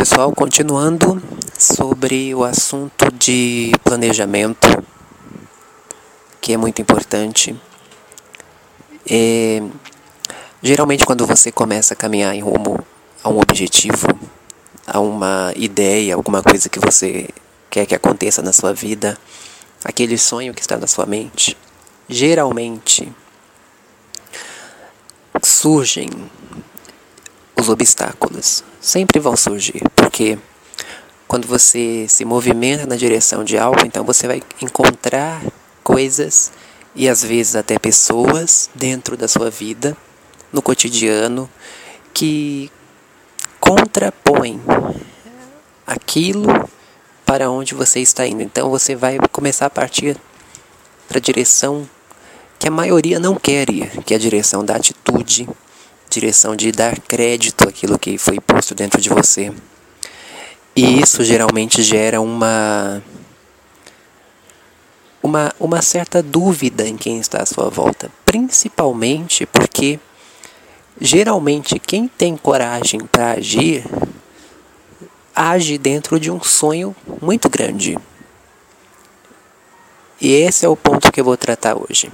pessoal, continuando sobre o assunto de planejamento, que é muito importante. É, geralmente, quando você começa a caminhar em rumo a um objetivo, a uma ideia, alguma coisa que você quer que aconteça na sua vida, aquele sonho que está na sua mente, geralmente surgem os obstáculos. Sempre vão surgir, porque quando você se movimenta na direção de algo, então você vai encontrar coisas e às vezes até pessoas dentro da sua vida, no cotidiano, que contrapõem aquilo para onde você está indo. Então você vai começar a partir para a direção que a maioria não quer ir, que é a direção da atitude, direção de dar crédito àquilo que foi posto dentro de você. E isso geralmente gera uma uma, uma certa dúvida em quem está à sua volta, principalmente porque geralmente quem tem coragem para agir age dentro de um sonho muito grande. E esse é o ponto que eu vou tratar hoje.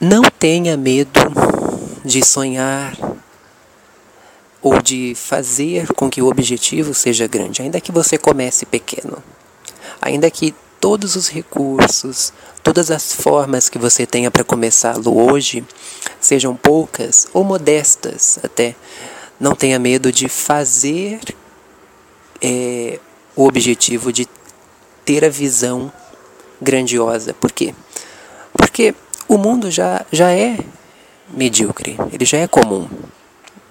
Não tenha medo de sonhar ou de fazer com que o objetivo seja grande, ainda que você comece pequeno. Ainda que todos os recursos, todas as formas que você tenha para começá-lo hoje sejam poucas ou modestas até, não tenha medo de fazer é, o objetivo de ter a visão grandiosa. Por quê? Porque o mundo já, já é medíocre, ele já é comum,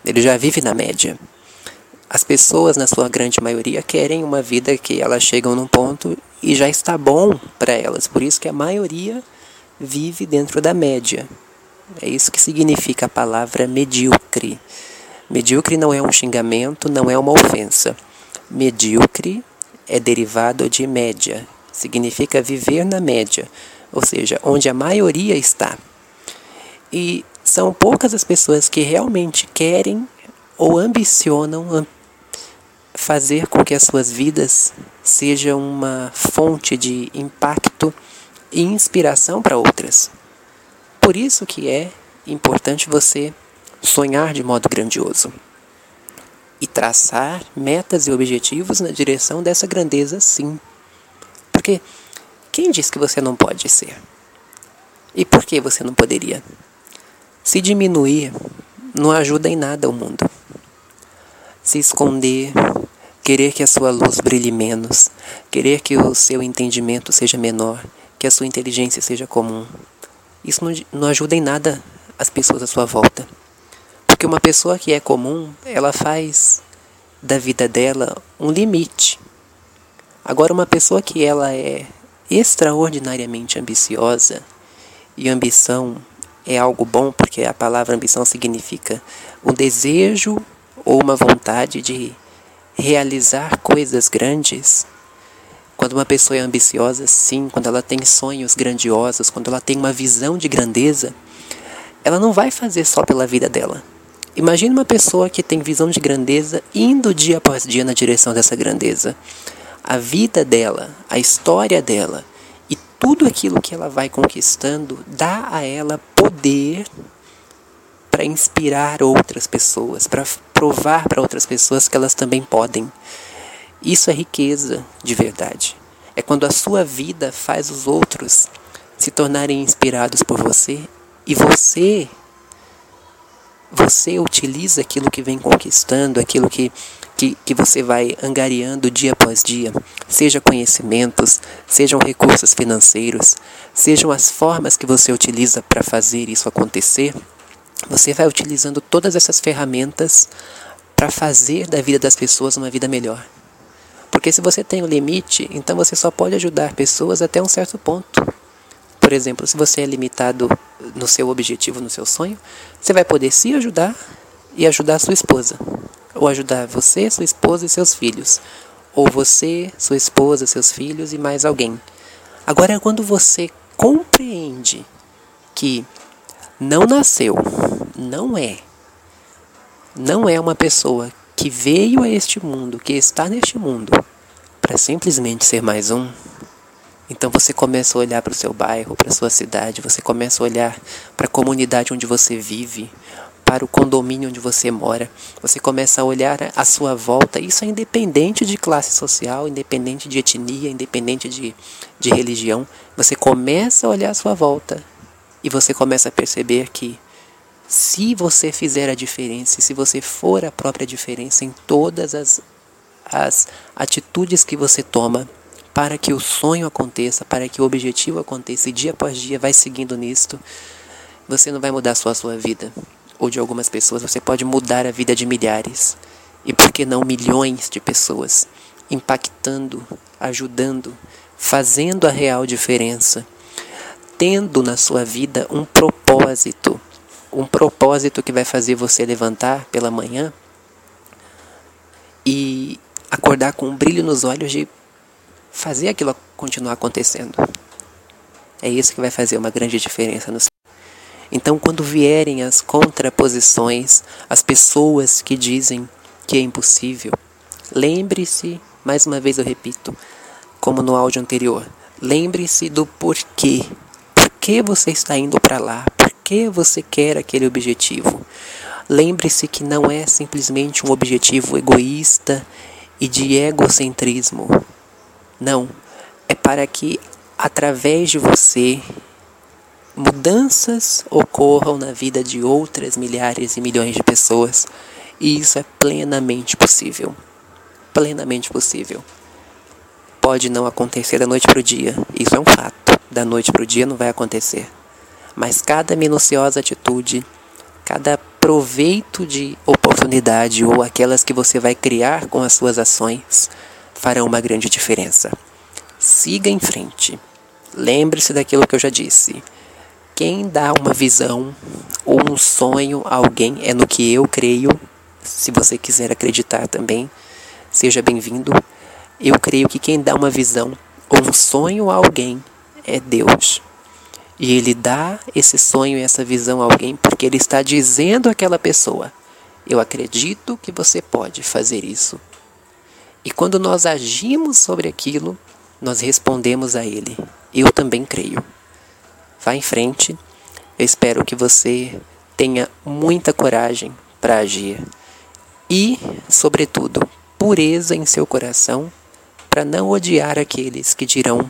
ele já vive na média. As pessoas, na sua grande maioria, querem uma vida que elas chegam num ponto e já está bom para elas. Por isso que a maioria vive dentro da média. É isso que significa a palavra medíocre. Medíocre não é um xingamento, não é uma ofensa. Medíocre é derivado de média. Significa viver na média, ou seja, onde a maioria está. E são poucas as pessoas que realmente querem ou ambicionam fazer com que as suas vidas sejam uma fonte de impacto e inspiração para outras. Por isso que é importante você sonhar de modo grandioso e traçar metas e objetivos na direção dessa grandeza, sim. Porque quem diz que você não pode ser? E por que você não poderia? Se diminuir não ajuda em nada o mundo. Se esconder, querer que a sua luz brilhe menos, querer que o seu entendimento seja menor, que a sua inteligência seja comum, isso não, não ajuda em nada as pessoas à sua volta. Porque uma pessoa que é comum, ela faz da vida dela um limite. Agora uma pessoa que ela é extraordinariamente ambiciosa, e ambição é algo bom porque a palavra ambição significa um desejo ou uma vontade de realizar coisas grandes. Quando uma pessoa é ambiciosa, sim, quando ela tem sonhos grandiosos, quando ela tem uma visão de grandeza, ela não vai fazer só pela vida dela. Imagine uma pessoa que tem visão de grandeza indo dia após dia na direção dessa grandeza. A vida dela, a história dela tudo aquilo que ela vai conquistando dá a ela poder para inspirar outras pessoas, para provar para outras pessoas que elas também podem. Isso é riqueza de verdade. É quando a sua vida faz os outros se tornarem inspirados por você e você você utiliza aquilo que vem conquistando, aquilo que, que, que você vai angariando dia após dia, seja conhecimentos, sejam recursos financeiros, sejam as formas que você utiliza para fazer isso acontecer, você vai utilizando todas essas ferramentas para fazer da vida das pessoas uma vida melhor. Porque se você tem um limite, então você só pode ajudar pessoas até um certo ponto. Por exemplo, se você é limitado no seu objetivo, no seu sonho, você vai poder se ajudar e ajudar a sua esposa. Ou ajudar você, sua esposa e seus filhos. Ou você, sua esposa, seus filhos e mais alguém. Agora, quando você compreende que não nasceu, não é, não é uma pessoa que veio a este mundo, que está neste mundo, para simplesmente ser mais um, então você começa a olhar para o seu bairro, para a sua cidade, você começa a olhar para a comunidade onde você vive, para o condomínio onde você mora. Você começa a olhar à sua volta. Isso é independente de classe social, independente de etnia, independente de, de religião. Você começa a olhar à sua volta e você começa a perceber que se você fizer a diferença, se você for a própria diferença em todas as, as atitudes que você toma, para que o sonho aconteça, para que o objetivo aconteça, e dia após dia vai seguindo nisto, você não vai mudar só a sua vida, ou de algumas pessoas, você pode mudar a vida de milhares, e por que não milhões de pessoas, impactando, ajudando, fazendo a real diferença, tendo na sua vida um propósito, um propósito que vai fazer você levantar pela manhã e acordar com um brilho nos olhos de fazer aquilo continuar acontecendo. É isso que vai fazer uma grande diferença no Então, quando vierem as contraposições, as pessoas que dizem que é impossível, lembre-se, mais uma vez eu repito, como no áudio anterior, lembre-se do porquê. Por que você está indo para lá? Por que você quer aquele objetivo? Lembre-se que não é simplesmente um objetivo egoísta e de egocentrismo. Não, é para que através de você mudanças ocorram na vida de outras milhares e milhões de pessoas. E isso é plenamente possível. Plenamente possível. Pode não acontecer da noite para o dia, isso é um fato. Da noite para o dia não vai acontecer. Mas cada minuciosa atitude, cada proveito de oportunidade ou aquelas que você vai criar com as suas ações, farão uma grande diferença. Siga em frente. Lembre-se daquilo que eu já disse. Quem dá uma visão ou um sonho a alguém é no que eu creio. Se você quiser acreditar também, seja bem-vindo. Eu creio que quem dá uma visão ou um sonho a alguém é Deus. E ele dá esse sonho e essa visão a alguém porque ele está dizendo àquela pessoa: Eu acredito que você pode fazer isso. E quando nós agimos sobre aquilo, nós respondemos a Ele. Eu também creio. Vá em frente. Eu espero que você tenha muita coragem para agir. E, sobretudo, pureza em seu coração para não odiar aqueles que dirão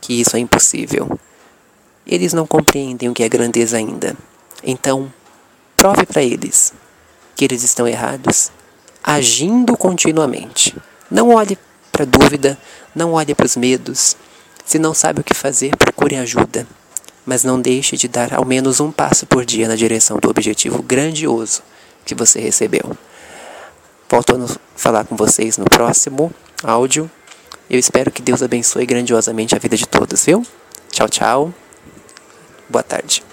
que isso é impossível. Eles não compreendem o que é grandeza ainda. Então, prove para eles que eles estão errados, agindo continuamente. Não olhe para a dúvida, não olhe para os medos. Se não sabe o que fazer, procure ajuda. Mas não deixe de dar ao menos um passo por dia na direção do objetivo grandioso que você recebeu. Volto a falar com vocês no próximo áudio. Eu espero que Deus abençoe grandiosamente a vida de todos, viu? Tchau, tchau. Boa tarde.